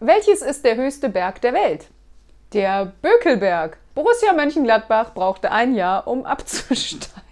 Welches ist der höchste Berg der Welt? Der Bökelberg. Borussia Mönchengladbach brauchte ein Jahr, um abzusteigen.